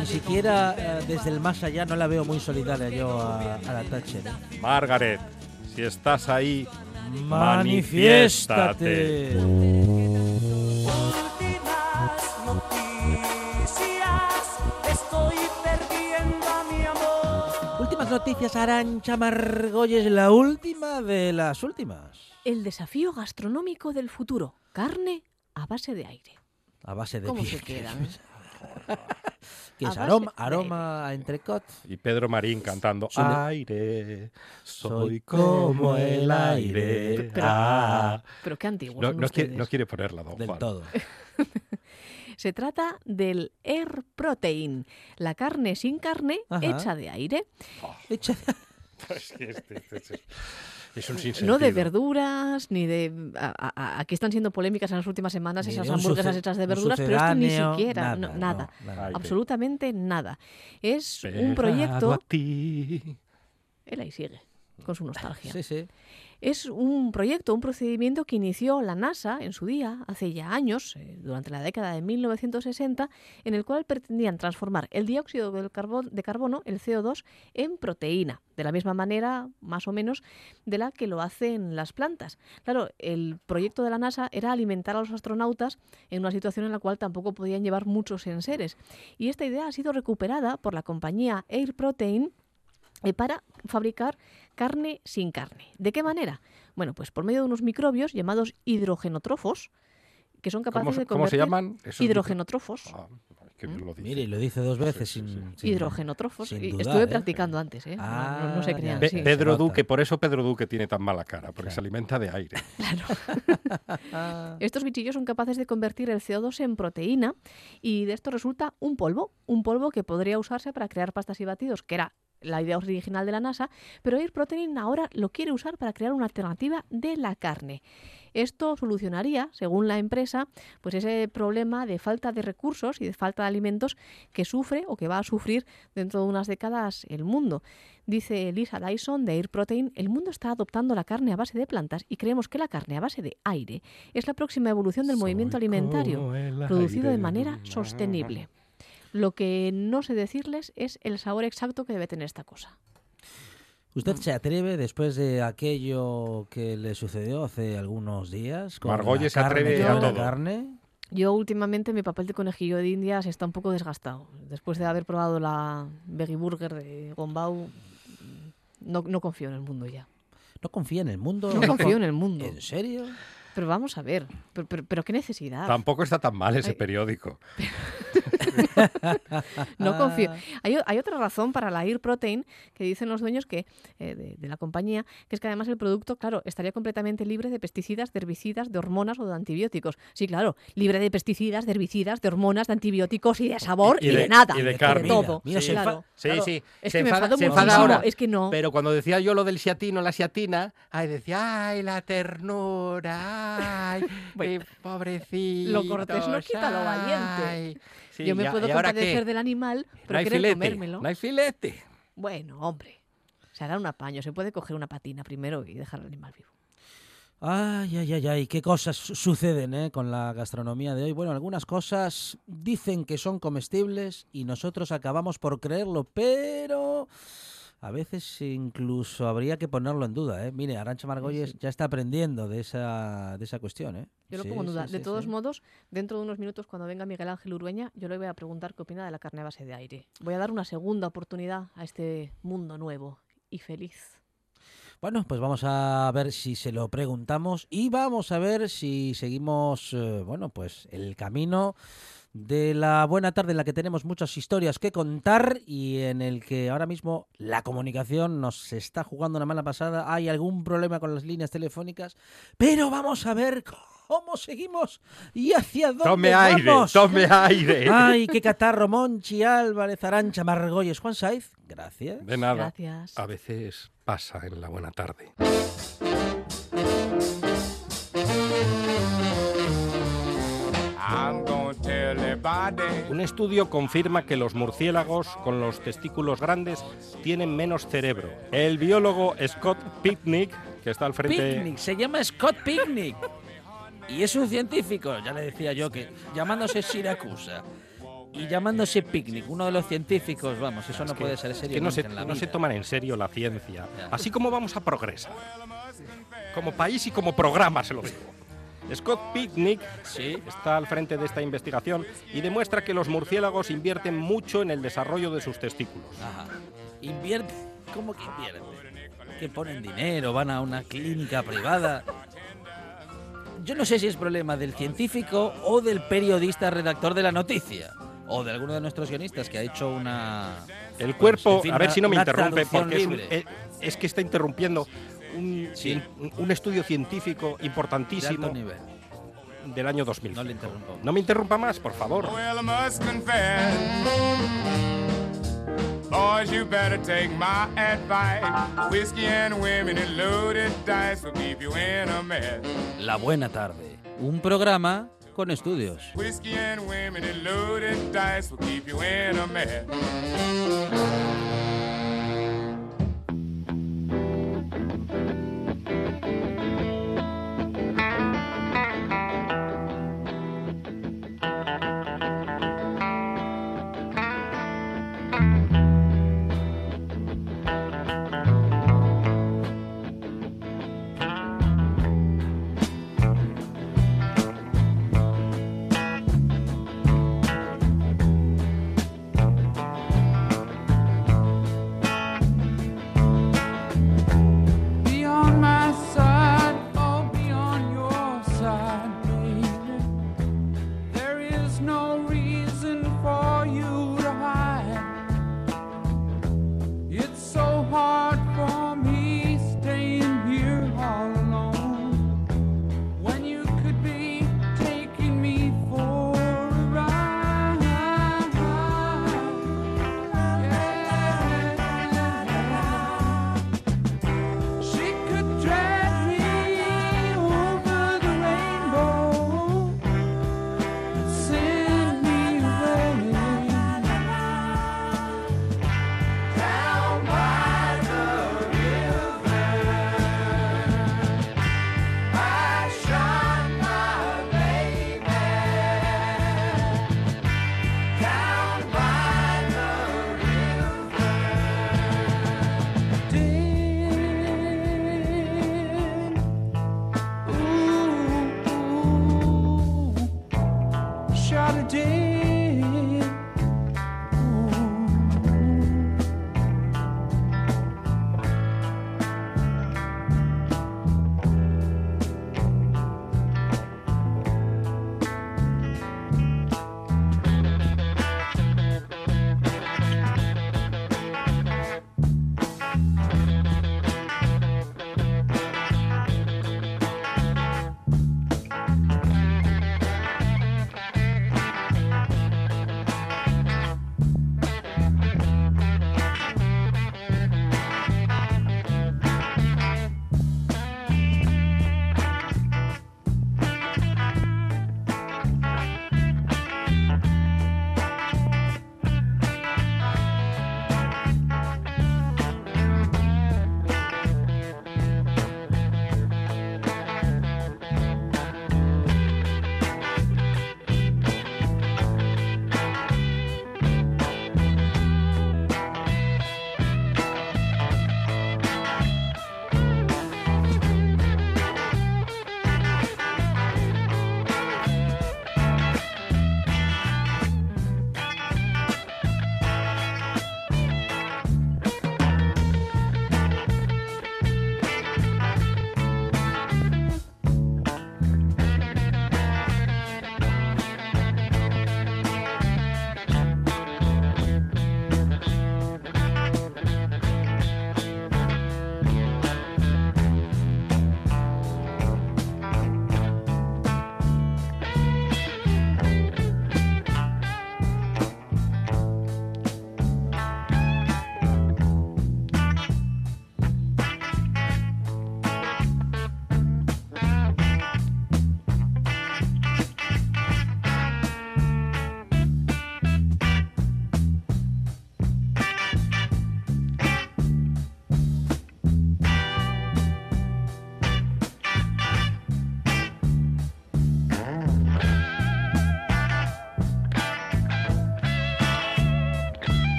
A: ni, siquiera eh, desde el más allá, no la veo muy solidaria yo a, a la Thatcher. ¿eh?
C: Margaret, si estás ahí,
A: ¡Manifiéstate!
H: Últimas noticias, estoy perdiendo a mi amor.
A: Últimas noticias, Arancha Margolles, la última de las últimas.
B: El desafío gastronómico del futuro. Carne a base de aire.
A: A base de
B: ¿Cómo
A: pie.
B: se quedan?
A: Que es aroma,
B: de
A: aroma a entrecot.
C: y Pedro Marín cantando Aire, soy como
A: como
C: el aire.
B: Pero-
C: Ah.
B: Pero qué antiguos
C: No, quiere,
B: ustedes.
C: no quiere ponerla, don
A: Del
C: Juan.
A: todo.
B: Se trata del air protein, la carne sin carne
A: Ajá.
B: hecha de aire,
A: Echa-
C: Es que este- este- este- es un
B: no de verduras, ni de... a- aquí están siendo polémicas en las últimas semanas
A: Ni
B: esas hamburguesas hechas de verduras, pero esto ni siquiera, no-
A: nada,
B: nada,
A: no, nada.
C: Ay,
B: absolutamente nada. Es un proyecto...
C: a ti.
B: Él ahí sigue. con su nostalgia.
A: Sí, sí.
B: Es un proyecto, un procedimiento que inició la NASA en su día, hace ya años, eh, durante la década de 1960, en el cual pretendían transformar el dióxido de carbono, el CO2, en proteína, de la misma manera, más o menos, de la que lo hacen las plantas. Claro, el proyecto de la NASA era alimentar a los astronautas en una situación en la cual tampoco podían llevar muchos enseres. Y esta idea ha sido recuperada por la compañía Air Protein, para fabricar carne sin carne. ¿De qué manera? Bueno, pues por medio de unos microbios llamados hidrogenotrofos, que son capaces
C: ¿Cómo, se-
B: de
C: cómo se
B: convertir
C: llaman? esos
B: hidrogenotrofos.
C: Ah, bien lo dice.
A: Mire, y lo dice dos veces
C: Sí, sí,
A: sin,
C: sí.
A: sin-
B: Hidrogenotrofos.
A: sin
B: Y
A: dudar,
B: Estuve
A: ¿eh?
B: practicando antes, ¿eh? No- no, no, se crean.
C: Pe- Pedro. Duque, por eso Pedro Duque tiene tan mala cara, porque
A: Claro.
C: se alimenta de aire.
B: Estos bichillos son capaces de convertir el CO2 en proteína y de esto resulta un polvo, un polvo que podría usarse para crear pastas y batidos, que era la idea original de la NASA, pero Air Protein ahora lo quiere usar para crear una alternativa de la carne. Esto solucionaría, según la empresa, pues ese problema de falta de recursos y de falta de alimentos que sufre o que va a sufrir dentro de unas décadas el mundo. Dice Lisa Dyson de Air Protein, el mundo está adoptando la carne a base de plantas y creemos que la carne a base de aire es la próxima evolución del movimiento alimentario, producido de manera sostenible. Lo que no sé decirles es el sabor exacto que debe tener esta cosa.
A: ¿Usted se atreve, después de aquello que le sucedió hace algunos días, con
C: Margolles
A: la
C: se atreve
B: a
A: la carne?
B: Yo últimamente mi papel de conejillo de indias está un poco desgastado. Después de haber probado la Veggie Burger de Gombau, no, no confío en el mundo ya.
A: ¿No confía en el mundo?
B: No confío en el mundo.
A: ¿En serio?
B: Pero vamos a ver, pero, pero- pero qué necesidad.
C: Tampoco está tan mal ese
B: Ay.
C: periódico.
B: No confío.
A: Ah.
B: Hay, hay otra razón para la Ear Protein que dicen los dueños que eh, de, de la compañía, que es que además el producto, claro, estaría completamente libre de pesticidas, de herbicidas, de hormonas o de antibióticos. Sí, claro, libre de pesticidas, de herbicidas, de hormonas, de antibióticos y de sabor y, de, nada.
C: y de carne.
B: todo.
A: Mira, se
B: claro.
C: Sí,
A: Claro.
C: sí.
B: Es
C: se
B: que me
C: enfada,
B: enfado
C: se enfada
B: muchísimo,
C: ahora.
B: es que no.
C: Pero cuando decía yo lo del siatino, la siatina, ay, decía, ay, la ternura, ay, pobrecito.
B: Lo cortés no quita lo valiente. Yo me puedo compadecer del animal, pero
C: no hay
B: querer
C: filete,
B: comérmelo.
C: no hay filete.
B: Bueno, hombre, se hará un apaño. Se puede coger una patina primero y dejar al animal vivo.
A: Ay, ay, ay, ay, qué cosas su- suceden ¿eh? con la gastronomía de hoy. Bueno, algunas cosas dicen que son comestibles y nosotros acabamos por creerlo, pero a veces incluso habría que ponerlo en duda. ¿eh? Mire, Arancha Margolles ya está aprendiendo de esa, de esa cuestión. ¿eh?
B: Yo lo
A: Sí,
B: pongo en duda. de todos modos, dentro de unos minutos, cuando venga Miguel Ángel Urueña, yo le voy a preguntar qué opina de la carne base de aire. Voy a dar una segunda oportunidad a este mundo nuevo y feliz.
A: Bueno, pues vamos a ver si se lo preguntamos y vamos a ver si seguimos, eh, bueno, pues el camino de la buena tarde en la que tenemos muchas historias que contar y en el que ahora mismo la comunicación nos está jugando una mala pasada. Hay algún problema con las líneas telefónicas, pero vamos a ver cómo seguimos y hacia dónde
C: Tome aire,
A: vamos.
C: tome aire.
A: Ay, qué catarro, Monchi, Álvarez, Arancha, Margolles, Juan Saiz. Gracias.
C: De nada.
B: Gracias.
C: A veces pasa en la buena tarde.
I: I'm.
C: Un estudio confirma que los murciélagos con los testículos grandes tienen menos cerebro. El biólogo Scott Picnic, que está al frente...
A: Picnic, se llama Scott Picnic. Y es un científico, ya le decía yo, que llamándose Siracusa y llamándose Picnic, uno de los científicos, vamos, eso no
C: que-
A: puede ser
C: es
A: serio
C: que no se,
A: en la
C: no se
A: vida.
C: toman en serio la ciencia.
A: Ya.
C: Así como vamos a progresar. Como país y como programa, se lo digo. Scott Picnic
A: Sí.
C: está al frente de esta investigación y demuestra que los murciélagos invierten mucho en el desarrollo de sus testículos.
A: Ajá. Invierte, ¿cómo que invierte? Que ponen dinero, van a una clínica privada. Yo no sé si es problema del científico o del periodista redactor de la noticia. O de alguno de nuestros guionistas que ha hecho una...
C: El cuerpo,
A: en fin,
C: a ver si no me interrumpe, porque es, eh, es que está interrumpiendo un,
A: Sí.
C: un- un estudio científico
A: de
C: importantísimo
A: nivel.
C: del año 2000.
A: No le interrumpo.
C: No me interrumpa más, por favor.
I: Well, I must confess. Boys, you better take my advice. Whiskey and women and loaded dice will keep you in a mess.
A: La Buena Tarde, un programa con estudios.
I: Whiskey and women and loaded dice will keep you in a mess.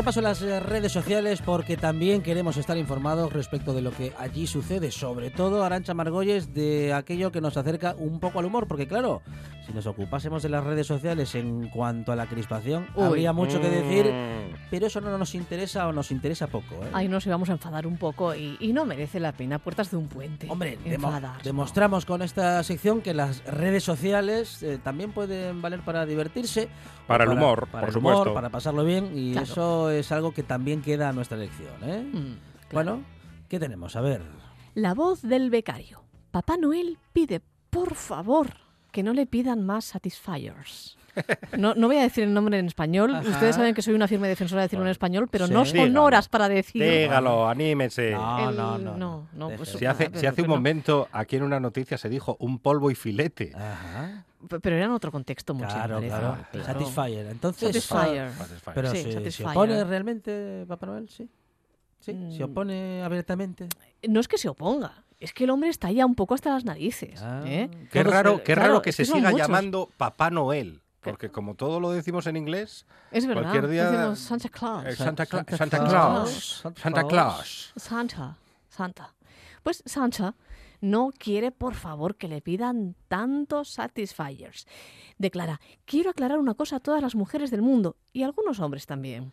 A: A repaso en las eh, redes sociales porque también queremos estar informados respecto de lo que allí sucede, sobre todo Arancha Margolles, de aquello que nos acerca un poco al humor, porque claro, si nos ocupásemos de las redes sociales en cuanto a la crispación,
B: Uy.
A: habría mucho que decir,
C: Mm.
A: pero eso no nos interesa o nos interesa poco. ¿eh?
B: Ahí nos íbamos a enfadar un poco y, y no merece la pena. Puertas de un puente.
A: Hombre, demo- demostramos con esta sección que las redes sociales eh, también pueden valer para divertirse.
C: Para el humor,
A: para
C: por
A: el humor,
C: supuesto.
A: para pasarlo bien, y
B: Claro.
A: eso es algo que también queda a nuestra elección. ¿eh?
B: Mm, claro.
A: Bueno, ¿qué tenemos? A ver.
B: La voz del becario. Papá Noel pide, por favor, que no le pidan más Satisfiers. No, no voy a decir el nombre en español.
A: Ajá.
B: Ustedes saben que soy una firme defensora de decirlo en español, pero no
A: Sí.
B: son
C: Dígalo.
B: horas para decirlo.
C: Dígalo, anímese.
A: No,
B: El-
A: no, no.
B: no, no, pues-.
C: Si hace, si hace un
B: pero-
C: momento aquí en una noticia se dijo un polvo y filete.
A: Ajá.
B: Pero era en otro contexto mucho.
A: Claro, claro.
B: Claro.
A: Satisfyer. Entonces,
B: Satisfyer.
A: ah,
C: Satisfyer.
A: pero
B: Sí,
A: se, se opone realmente Papá Noel, sí. Sí, se
B: Mm.
A: opone abiertamente.
B: No es que se oponga, es que el hombre está ya un poco hasta las narices.
A: Ah,
B: ¿eh?
C: Qué
B: Todos-
C: raro, qué
B: claro,
C: raro que se siga
B: muchos.
C: llamando Papá Noel. Porque como todo lo decimos en inglés,
B: Es verdad.
C: cualquier día-
B: decimos Santa Claus.
C: eh, Santa, Cla-
A: Santa
C: Santa
A: Claus.
C: Claus.
A: Santa. Claus.
B: Santa, Santa. Pues Santa no quiere, por favor, que le pidan tantos Satisfiers. Declara, quiero aclarar una cosa a todas las mujeres del mundo y a algunos hombres también.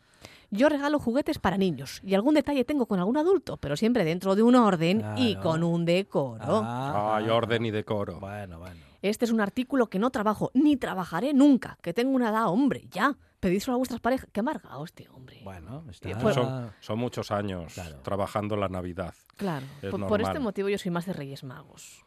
B: Yo regalo juguetes para niños y algún detalle tengo con algún adulto, pero siempre dentro de un orden y con un decoro.
A: Ah,
C: Ay, orden y decoro.
A: Bueno, bueno.
B: Este es un artículo que no trabajo ni trabajaré nunca, que tengo una edad, hombre, ya. Pedíselo a vuestras parejas. Qué amargado este hombre.
A: Bueno, está...
B: Pues-
C: Son, son muchos años
A: Claro.
C: trabajando la Navidad.
B: Claro,
C: Es
B: por, por este motivo yo soy más de Reyes Magos.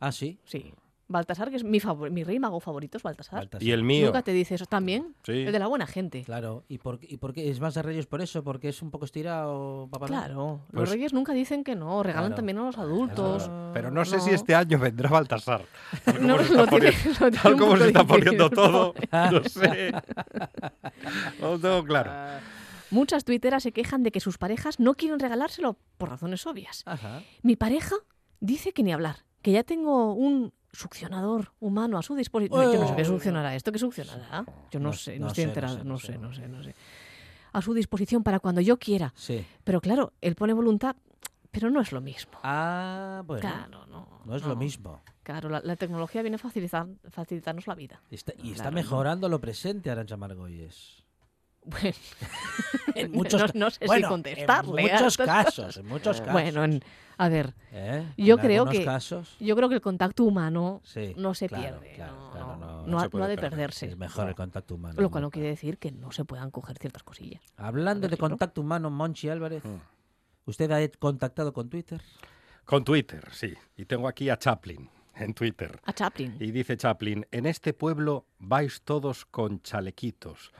A: Ah, sí.
B: Sí. Baltasar, que es mi, favor- mi rey mago favorito, es Baltasar.
A: Baltasar.
C: Y el mío.
B: Nunca te dice eso también.
C: Sí.
B: El de la buena gente.
A: Claro. ¿Y por, ¿Y por qué? ¿Es más de Reyes por eso? ¿Porque es un poco estirado Papá?
B: Claro.
C: Pues-
B: los reyes nunca dicen que no, regalan
A: Claro.
B: también a los adultos.
A: Claro.
C: Pero no sé si
B: No.
C: este año vendrá Baltasar. Tal como
B: No,
C: se está
B: lo tiene-
C: poniendo-
B: lo tiene
C: tal como se está
B: difícil,
C: poniendo todo,
B: pobre.
C: no sé. No lo tengo claro.
B: Muchas tuiteras se quejan de que sus parejas no quieren regalárselo por razones obvias.
A: Ajá.
B: Mi pareja dice que ni hablar, que ya tengo un succionador humano a su disposición. Yo no sé qué
A: Oh.
B: succionará esto, ¿qué succionará? Yo no,
A: No-
B: sé,
A: no
B: no estoy
A: sé, no
B: enterada,
A: sé,
B: no sé, no sé, no sé. A su disposición para cuando yo quiera.
A: Sí.
B: Pero claro, él pone voluntad, pero no es lo mismo.
A: Ah, bueno.
B: Claro, no.
A: No es lo mismo.
B: Claro, la, la tecnología viene a facilitar, facilitarnos la vida.
A: Está- y está
B: Claro,
A: mejorando lo presente, Arancha Margolles.
B: Bueno,
A: En muchos
B: no, no sé si contestarle.
A: En muchos casos, en muchos casos.
B: Bueno, en- a ver,
A: ¿Eh?
B: yo
A: En
B: creo que
A: casos,
B: yo creo que el contacto humano
A: sí,
B: no se
A: claro,
B: pierde.
A: claro,
B: no,
A: claro,
B: no,
A: no-
B: no
C: se
B: ha,
C: puede
B: no ha de
C: perder.
B: perderse.
A: es mejor el contacto humano.
B: Lo cual no quiere decir que no se puedan coger ciertas cosillas.
A: Hablando de contacto humano, Monchi Álvarez,
C: Mm.
A: ¿usted ha contactado con Twitter?
C: Con Twitter, sí. Y tengo aquí a Chaplin en Twitter.
B: A Chaplin.
C: Y dice Chaplin, en este pueblo vais todos con chalequitos.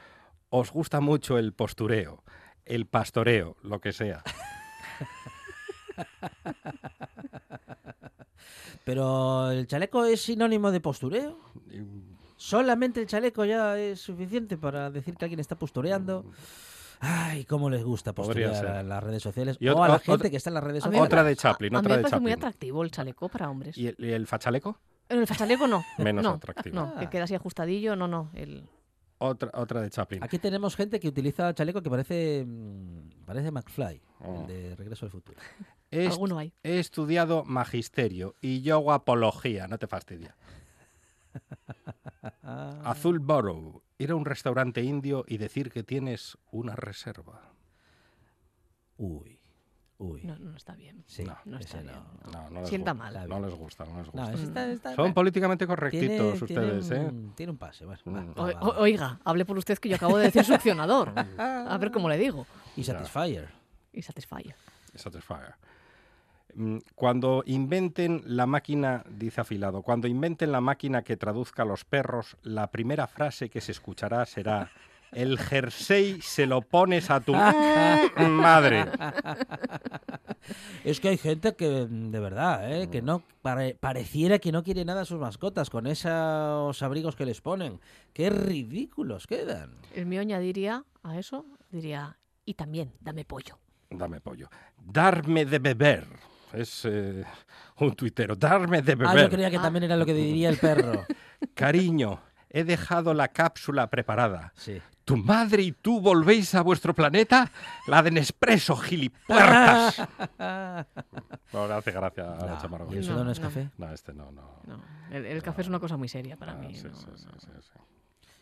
C: Os gusta mucho el postureo, el pastoreo, lo que sea.
A: Pero el chaleco es sinónimo de postureo. Solamente el chaleco ya es suficiente para decir que alguien está postureando. Ay, cómo les gusta posturear a las redes sociales
C: Y
A: o a la gente que está en las redes sociales.
C: Otra de Chaplin,
B: a, a mí
C: otra
B: me
C: de
B: parece muy
C: Chaplin.
B: atractivo el chaleco para hombres.
C: ¿Y el, y el fachaleco?
B: El fachaleco no.
C: Menos
B: no,
C: atractivo.
B: No, que queda así ajustadillo, no, no. El...
C: Otra, otra de Chaplin.
A: Aquí tenemos gente que utiliza chaleco que parece mm, parece McFly,
C: Oh.
A: el de Regreso al Futuro.
C: He, est-
B: Alguno hay.
C: he estudiado magisterio y yo apología, no te fastidia. Azul Borough, ir a un restaurante indio y decir que tienes una reserva.
A: Uy, uy.
B: No, no está bien.
A: Sí,
C: No,
B: no está bien.
A: no.
C: No, no les
B: Sienta
C: gusta,
B: mal.
C: No les gusta, no les gusta.
A: No, ese está- está-
C: Son políticamente
A: tiene-
C: correctitos ustedes,
A: tiene
C: ¿eh?
A: un, tiene un pase. bueno,
C: Mm.
A: va,
B: O-
A: va, va,
B: o-
A: va.
B: oiga, hable por usted que yo acabo de decir succionador. A ver cómo le digo.
A: Y Satisfyer.
B: Y Satisfyer.
C: Satisfyer. Mm, Cuando inventen la máquina, dice afilado, cuando inventen la máquina que traduzca a los perros, la primera frase que se escuchará será el jersey se lo pones a tu madre.
A: Es que hay gente que, de verdad, ¿eh? que no pare- pareciera que no quiere nada a sus mascotas con esos abrigos que les ponen. Qué ridículos quedan.
B: El mío añadiría a eso, diría, y también dame pollo.
C: Dame pollo. Darme de beber. Es eh, un tuitero. Darme de
A: Ah,
C: beber.
A: yo creía que también era lo que diría el perro.
C: Cariño, he dejado la cápsula preparada.
A: Sí.
C: ¿Tu madre y tú volvéis a vuestro planeta? La de Nespresso, gilipuertas. no, le hace gracia a Margolles.
A: ¿y eso
B: No,
A: no es café?
C: No, este no, no.
B: No, el, el café es una cosa muy seria para
C: Ah,
B: mí.
C: sí,
B: no,
C: sí, sí,
B: no.
C: sí, sí.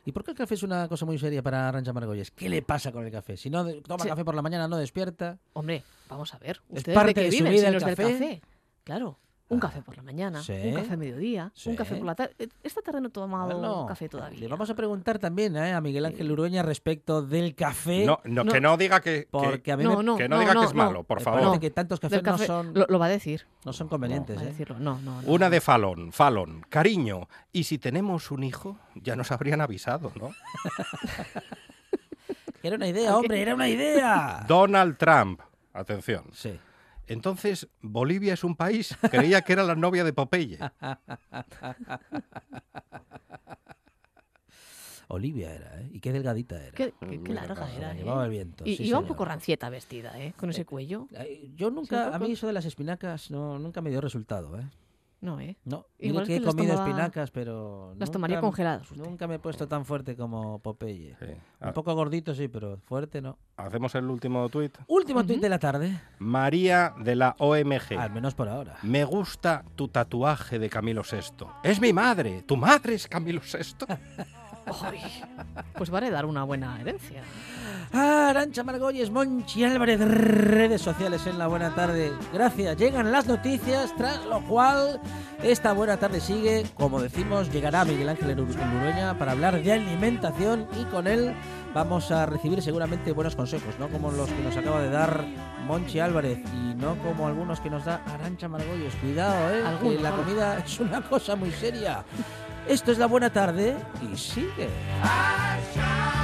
A: ¿Y por qué el café es una cosa muy seria para Arancha Margolles? ¿Qué le pasa con el café? Si no toma
B: Sí.
A: café por la mañana, no despierta.
B: Hombre, vamos a ver.
A: Es
B: ¿Ustedes
A: parte
B: de qué
A: de su
B: viven
A: vida
B: si
A: el
B: es del
A: café?
B: Claro. Un café por la mañana,
A: Sí.
B: un café a mediodía,
A: Sí.
B: un café por la tarde. Esta tarde no he tomado
A: Bueno,
B: café todavía.
A: Le vamos a preguntar también ¿eh? a Miguel Ángel Urueña respecto del café.
C: No, no,
B: No.
C: que no diga que, que-
A: Porque a mí
B: No,
A: me,
B: no,
C: que no
B: no,
C: diga
B: no,
C: que es
B: no.
C: malo, por favor.
A: que tantos cafés no son,
B: lo, lo va a decir.
A: no son convenientes.
B: Va a
A: ¿eh?
B: decirlo. No, no, no.
C: Una de Fallon, Fallon, cariño. Y si tenemos un hijo, ya nos habrían avisado, ¿no?
A: Era una idea, hombre, era una idea.
C: Donald Trump, atención.
A: Sí.
C: Entonces, ¿Bolivia es un país? Creía que era la novia de Popeye.
A: Olivia era, ¿eh? Y qué delgadita era.
B: Qué, qué- qué larga era. ¿eh?
A: llevaba el viento.
B: Y
A: sí,
B: iba un poco rancieta vestida, ¿eh? Con ese cuello.
A: Ay, Yo
B: Sí,
A: nunca,
B: un
A: a mí eso de las espinacas no, nunca me dio resultado, ¿eh?
B: No, ¿eh?
A: No,
B: Igual
A: que he comido
B: tomaba-
A: espinacas, pero
B: Las
A: nunca-
B: tomaría congeladas. usted.
A: Nunca me he puesto tan fuerte como Popeye.
C: Sí.
A: Un
C: Ha-
A: poco gordito, sí, pero fuerte no.
C: Hacemos el último tuit.
A: Último tuit de la tarde,
C: María de la OMG.
A: al menos por ahora.
C: Me gusta tu tatuaje de Camilo VI. Es mi madre. ¿Tu madre es Camilo VI?
B: Pues va a heredar una buena herencia.
A: Arancha Margolles, Monchi Álvarez, redes sociales en la buena tarde. Gracias, llegan las noticias, tras lo cual esta buena tarde sigue. Como decimos, llegará Miguel Ángel Uru- Urueña para hablar de alimentación y con él vamos a recibir seguramente buenos consejos, no como los que nos acaba de dar Monchi Álvarez y no como algunos que nos da Arancha Margolles. Cuidado, eh, que la comida es una cosa muy seria. Esto es la buena tarde y sigue.
H: I